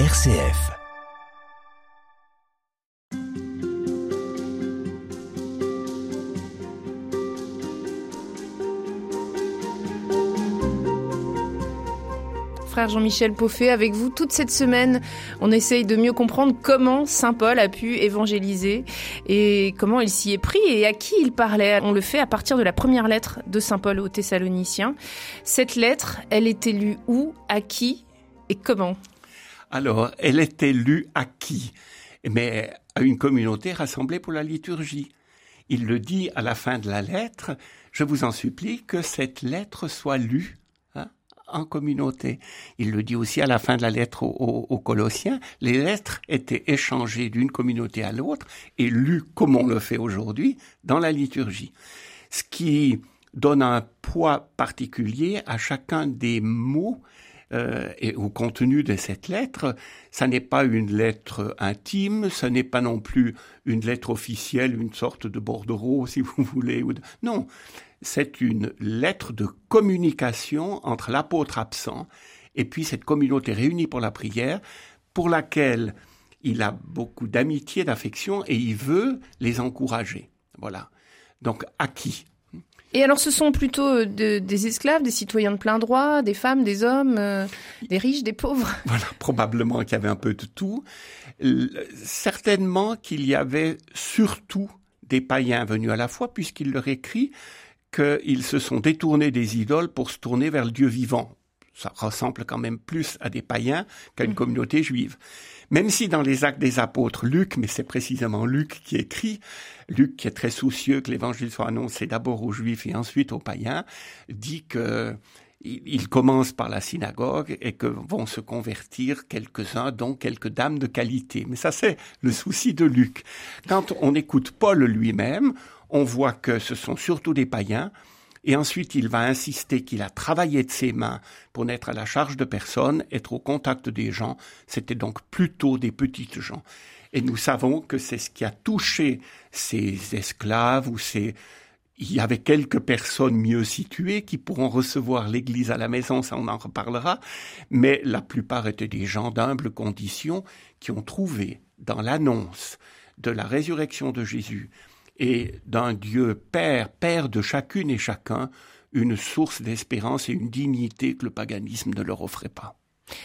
RCF. frère Jean-Michel Poffet, avec vous toute cette semaine. On essaye de mieux comprendre comment Saint Paul a pu évangéliser et comment il s'y est pris et à qui il parlait. On le fait à partir de la première lettre de Saint Paul aux Thessaloniciens. Cette lettre, elle était lue où, à qui et comment? Alors, elle était lue à qui? Mais à une communauté rassemblée pour la liturgie. Il le dit à la fin de la lettre, je vous en supplie que cette lettre soit lue en communauté. Il le dit aussi à la fin de la lettre aux, Colossiens. Les lettres étaient échangées d'une communauté à l'autre et lues comme on le fait aujourd'hui dans la liturgie. Ce qui donne un poids particulier à chacun des mots euh, et au contenu de cette lettre. Ça n'est pas une lettre intime, ce n'est pas non plus une lettre officielle, une sorte de bordereau, si vous voulez. Non, c'est une lettre de communication entre l'apôtre absent et puis cette communauté réunie pour la prière, pour laquelle il a beaucoup d'amitié, d'affection et il veut les encourager. Voilà. Donc à qui? Et alors, ce sont plutôt euh, des esclaves, des citoyens de plein droit, des femmes, des hommes, euh, des riches, des pauvres Voilà, probablement qu'il y avait un peu de tout. Certainement qu'il y avait surtout des païens venus à la foi, puisqu'il leur écrit qu'ils se sont détournés des idoles pour se tourner vers le Dieu vivant. Ça ressemble quand même plus à des païens qu'à une mmh. communauté juive. Même si dans les actes des apôtres, Luc, mais c'est précisément Luc qui écrit, Luc qui est très soucieux que l'évangile soit annoncé d'abord aux juifs et ensuite aux païens, dit que il commence par la synagogue et que vont se convertir quelques-uns, dont quelques dames de qualité. Mais ça, c'est le souci de Luc. Quand on écoute Paul lui-même, on voit que ce sont surtout des païens, et ensuite il va insister qu'il a travaillé de ses mains pour n'être à la charge de personne, être au contact des gens, c'était donc plutôt des petites gens. Et nous savons que c'est ce qui a touché ces esclaves ou ces... Il y avait quelques personnes mieux situées qui pourront recevoir l'Église à la maison, ça on en reparlera, mais la plupart étaient des gens d'humble condition qui ont trouvé dans l'annonce de la résurrection de Jésus et d'un Dieu Père, Père de chacune et chacun, une source d'espérance et une dignité que le paganisme ne leur offrait pas.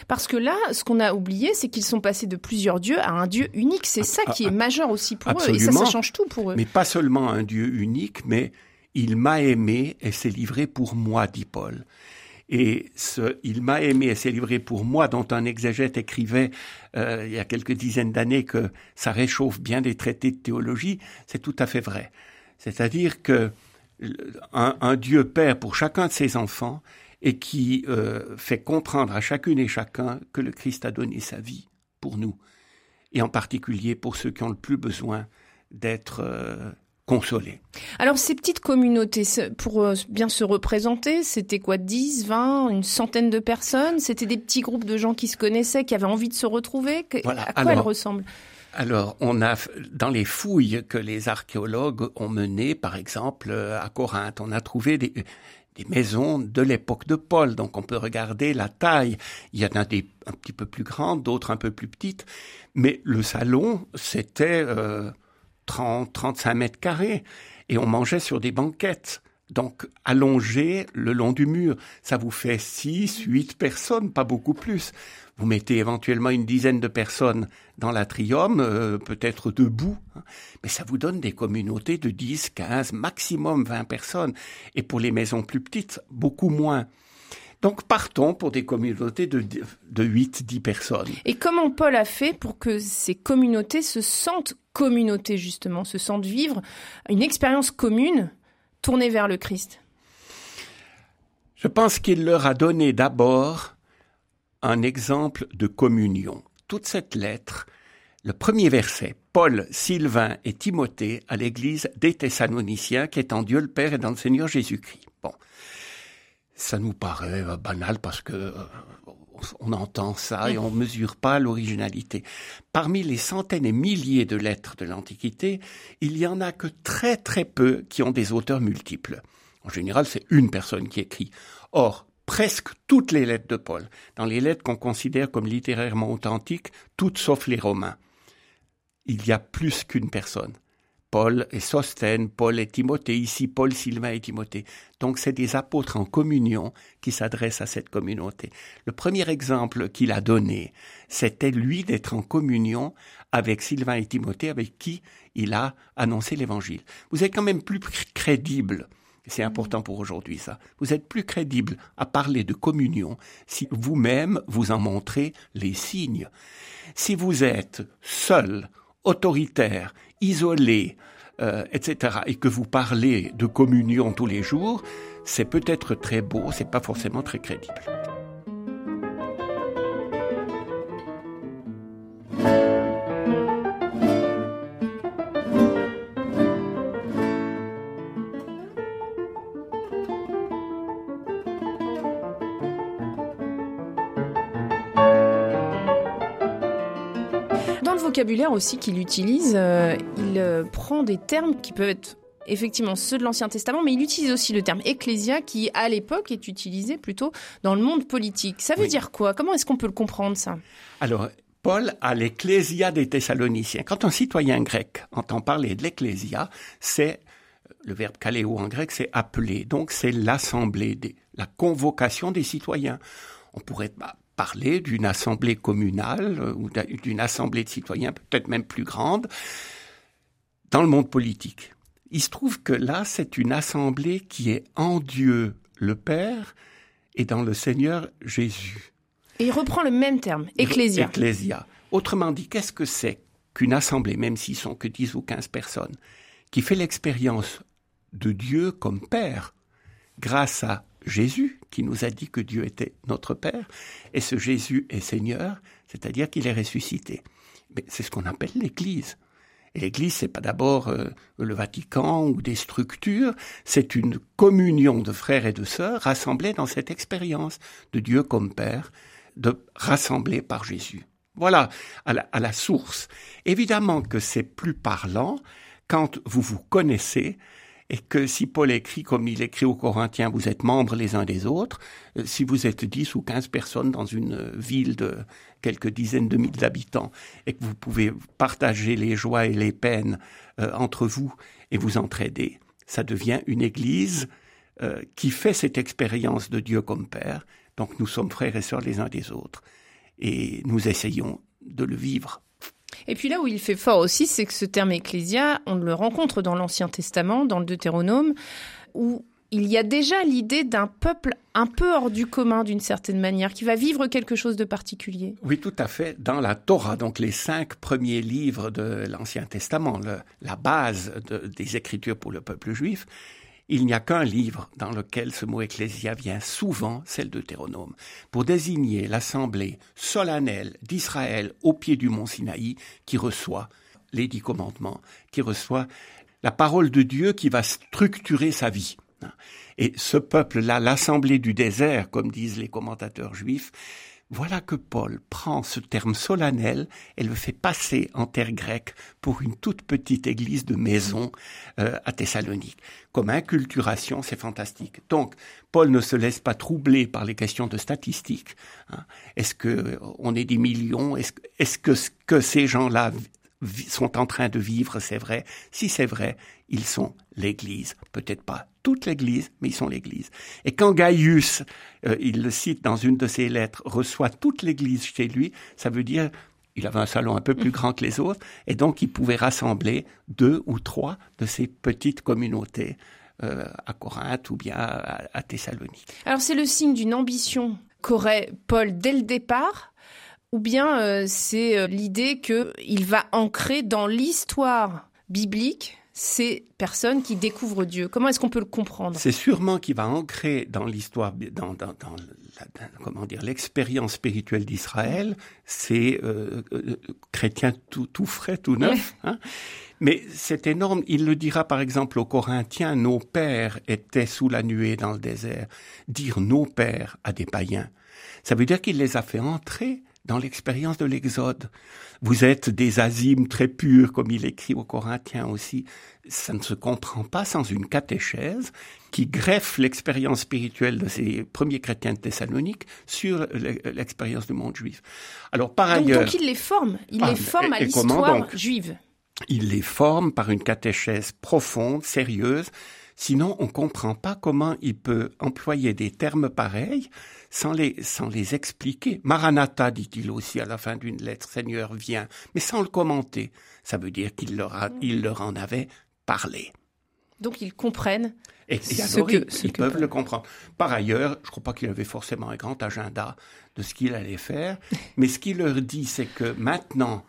Parce que là, ce qu'on a oublié, c'est qu'ils sont passés de plusieurs dieux à un dieu unique. C'est ça qui est majeur aussi pour eux. Et ça, ça change tout pour eux. Mais pas seulement un dieu unique, mais il m'a aimé et s'est livré pour moi, dit Paul. Et ce Il m'a aimé et s'est livré pour moi, dont un exégète écrivait euh, il y a quelques dizaines d'années que ça réchauffe bien des traités de théologie, c'est tout à fait vrai. C'est-à-dire que un, Dieu Père pour chacun de ses enfants et qui euh, fait comprendre à chacune et chacun que le Christ a donné sa vie pour nous, et en particulier pour ceux qui ont le plus besoin d'être euh, alors ces petites communautés, pour euh, bien se représenter, c'était quoi 10, 20, une centaine de personnes? C'était des petits groupes de gens qui se connaissaient, qui avaient envie de se retrouver? À quoi elles ressemblent? alors, on a dans les fouilles que les archéologues ont menées, par exemple euh, à Corinthe, on a trouvé des, des maisons de l'époque de Paul. Donc, on peut regarder la taille. Il y en a des un petit peu plus grandes, d'autres un peu plus petites, mais le salon, c'était euh, 30, 35 mètres carrés, et on mangeait sur des banquettes. Donc, allongé le long du mur, ça vous fait 6, 8 personnes, pas beaucoup plus. Vous mettez éventuellement une dizaine de personnes dans l'atrium, euh, peut-être debout, hein. mais ça vous donne des communautés de 10, 15, maximum 20 personnes. Et pour les maisons plus petites, beaucoup moins. Donc partons pour des communautés de, de 8-10 personnes. Et comment Paul a fait pour que ces communautés se sentent communautés justement, se sentent vivre une expérience commune tournée vers le Christ? Je pense qu'il leur a donné d'abord un exemple de communion. Toute cette lettre, le premier verset, Paul, Sylvain et Timothée à l'église des Thessaloniciens qui est en Dieu le Père et dans le Seigneur Jésus-Christ. Bon ça nous paraît euh, banal parce que euh, on entend ça et on mesure pas l'originalité. Parmi les centaines et milliers de lettres de l'Antiquité, il y en a que très très peu qui ont des auteurs multiples. En général, c'est une personne qui écrit. Or, presque toutes les lettres de Paul, dans les lettres qu'on considère comme littérairement authentiques, toutes sauf les Romains. Il y a plus qu'une personne. Paul et Sosthène, Paul et Timothée, ici Paul, Sylvain et Timothée. Donc c'est des apôtres en communion qui s'adressent à cette communauté. Le premier exemple qu'il a donné, c'était lui d'être en communion avec Sylvain et Timothée, avec qui il a annoncé l'évangile. Vous êtes quand même plus crédible. C'est important pour aujourd'hui, ça. Vous êtes plus crédible à parler de communion si vous-même vous en montrez les signes. Si vous êtes seul, autoritaire, isolé, euh, etc., et que vous parlez de communion tous les jours, c'est peut-être très beau, c'est pas forcément très crédible. Vocabulaire aussi qu'il utilise, euh, il euh, prend des termes qui peuvent être effectivement ceux de l'Ancien Testament, mais il utilise aussi le terme ecclésia qui, à l'époque, est utilisé plutôt dans le monde politique. Ça veut dire quoi? Comment est-ce qu'on peut le comprendre, ça? Alors, Paul a l'ecclésia des Thessaloniciens. Quand un citoyen grec entend parler de l'ecclésia, c'est le verbe kaléo en grec, c'est appeler. Donc, c'est l'assemblée, la convocation des citoyens. On pourrait bah, parler d'une assemblée communale euh, ou d'une assemblée de citoyens peut-être même plus grande dans le monde politique. Il se trouve que là, c'est une assemblée qui est en Dieu le Père et dans le Seigneur Jésus. Et il reprend le même terme, ecclésia. Ecclésia. Autrement dit, qu'est-ce que c'est qu'une assemblée, même s'ils sont que 10 ou 15 personnes, qui fait l'expérience de Dieu comme Père grâce à Jésus qui nous a dit que Dieu était notre Père, et ce Jésus est Seigneur, c'est-à-dire qu'il est ressuscité. Mais c'est ce qu'on appelle l'Église. Et l'Église, c'est pas d'abord euh, le Vatican ou des structures, c'est une communion de frères et de sœurs rassemblés dans cette expérience de Dieu comme Père, de rassembler par Jésus. Voilà, à la source. Évidemment que c'est plus parlant quand vous vous connaissez, et que si Paul écrit comme il écrit aux Corinthiens, vous êtes membres les uns des autres, euh, si vous êtes dix ou quinze personnes dans une euh, ville de quelques dizaines de mille d'habitants, et que vous pouvez partager les joies et les peines euh, entre vous et vous entraider, ça devient une église qui fait cette expérience de Dieu comme Père. Donc nous sommes frères et sœurs les uns des autres, et nous essayons de le vivre et puis là où il fait fort aussi, c'est que ce terme ecclésia, on le rencontre dans l'Ancien Testament, dans le Deutéronome, où il y a déjà l'idée d'un peuple un peu hors du commun d'une certaine manière, qui va vivre quelque chose de particulier. Oui, tout à fait. Dans la Torah, donc les cinq premiers livres de l'Ancien Testament, la base des Écritures pour le peuple juif, il n'y a qu'un livre dans lequel ce mot ecclésia vient souvent, c'est le Deutéronome, pour désigner l'assemblée solennelle d'Israël au pied du mont Sinaï qui reçoit les dix commandements, qui reçoit la parole de Dieu qui va structurer sa vie. Et ce peuple-là, l'assemblée du désert, comme disent les commentateurs juifs, voilà que Paul prend ce terme solennel et le fait passer en terre grecque pour une toute petite église de maison euh, à Thessalonique. Comme inculturation, c'est fantastique. Donc, Paul ne se laisse pas troubler par les questions de statistiques. Hein. Est-ce que on est des millions? Est-ce que ce que ces gens-là sont en train de vivre, c'est vrai. Si c'est vrai, ils sont l'Église. Peut-être pas toute l'Église, mais ils sont l'Église. Et quand Gaius, euh, il le cite dans une de ses lettres, reçoit toute l'Église chez lui, ça veut dire il avait un salon un peu plus grand que les autres, et donc il pouvait rassembler deux ou trois de ces petites communautés euh, à Corinthe ou bien à Thessalonique. Alors c'est le signe d'une ambition qu'aurait Paul dès le départ ou bien euh, c'est euh, l'idée qu'il va ancrer dans l'histoire biblique ces personnes qui découvrent Dieu. Comment est-ce qu'on peut le comprendre? C'est sûrement qu'il va ancrer dans l'histoire, dans, dans, dans comment dire, l'expérience spirituelle d'Israël. C'est euh, chrétien tout, tout, frais, tout neuf. Hein Mais c'est énorme. Il le dira par exemple aux Corinthiens, nos pères étaient sous la nuée dans le désert. Dire nos pères à des païens, ça veut dire qu'il les a fait entrer dans l'expérience de l'Exode. Vous êtes des azimes très purs, comme il écrit aux Corinthiens aussi. Ça ne se comprend pas sans une catéchèse qui greffe l'expérience spirituelle de ces premiers chrétiens de Thessalonique sur l'expérience du monde juif. Alors par ailleurs, donc il les forme, il les ah, forme à l'histoire juive. Il les forme par une catéchèse profonde, sérieuse. Sinon, on ne comprend pas comment il peut employer des termes pareils sans les, sans les expliquer. Maranatha, dit-il aussi à la fin d'une lettre, Seigneur, viens, mais sans le commenter. Ça veut dire qu'il leur, a, il leur en avait parlé. Donc ils comprennent. Et, ce que, ils, peuvent le comprendre. Par ailleurs, je ne crois pas qu'il avait forcément un grand agenda de ce qu'il allait faire, mais ce qu'il leur dit, c'est que maintenant,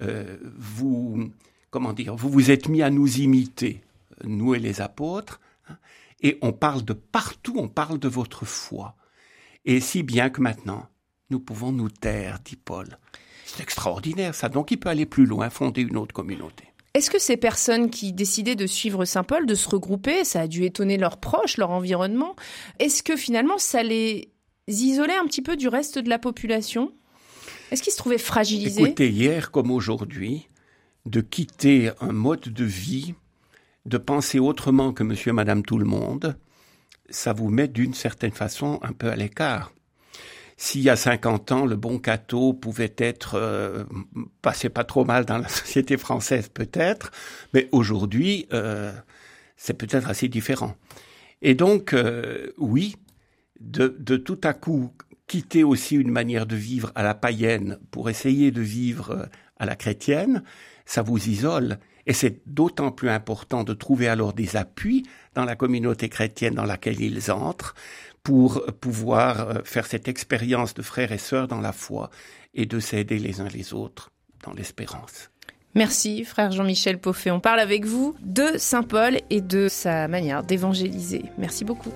euh, vous, comment dire, vous vous êtes mis à nous imiter, nous et les apôtres, hein, et on parle de partout, on parle de votre foi. Et si bien que maintenant, nous pouvons nous taire, dit Paul. C'est extraordinaire ça, donc il peut aller plus loin, fonder une autre communauté. Est-ce que ces personnes qui décidaient de suivre Saint Paul, de se regrouper, ça a dû étonner leurs proches, leur environnement Est-ce que finalement ça les isolait un petit peu du reste de la population? Est-ce qu'ils se trouvaient fragilisés? Écoutez, hier comme aujourd'hui, de quitter un mode de vie, de penser autrement que monsieur et madame tout le monde, ça vous met d'une certaine façon un peu à l'écart. S'il y a 50 ans, le bon cateau pouvait être euh, passé pas trop mal dans la société française peut-être, mais aujourd'hui, euh, c'est peut-être assez différent. Et donc, euh, oui, de, de, tout à coup quitter aussi une manière de vivre à la païenne pour essayer de vivre à la chrétienne, ça vous isole. Et c'est d'autant plus important de trouver alors des appuis dans la communauté chrétienne dans laquelle ils entrent pour pouvoir euh, faire cette expérience de frères et sœurs dans la foi et de s'aider les uns les autres dans l'espérance. Merci, frère Jean-Michel Poffet. On parle avec vous de Saint Paul et de sa manière d'évangéliser. Merci beaucoup.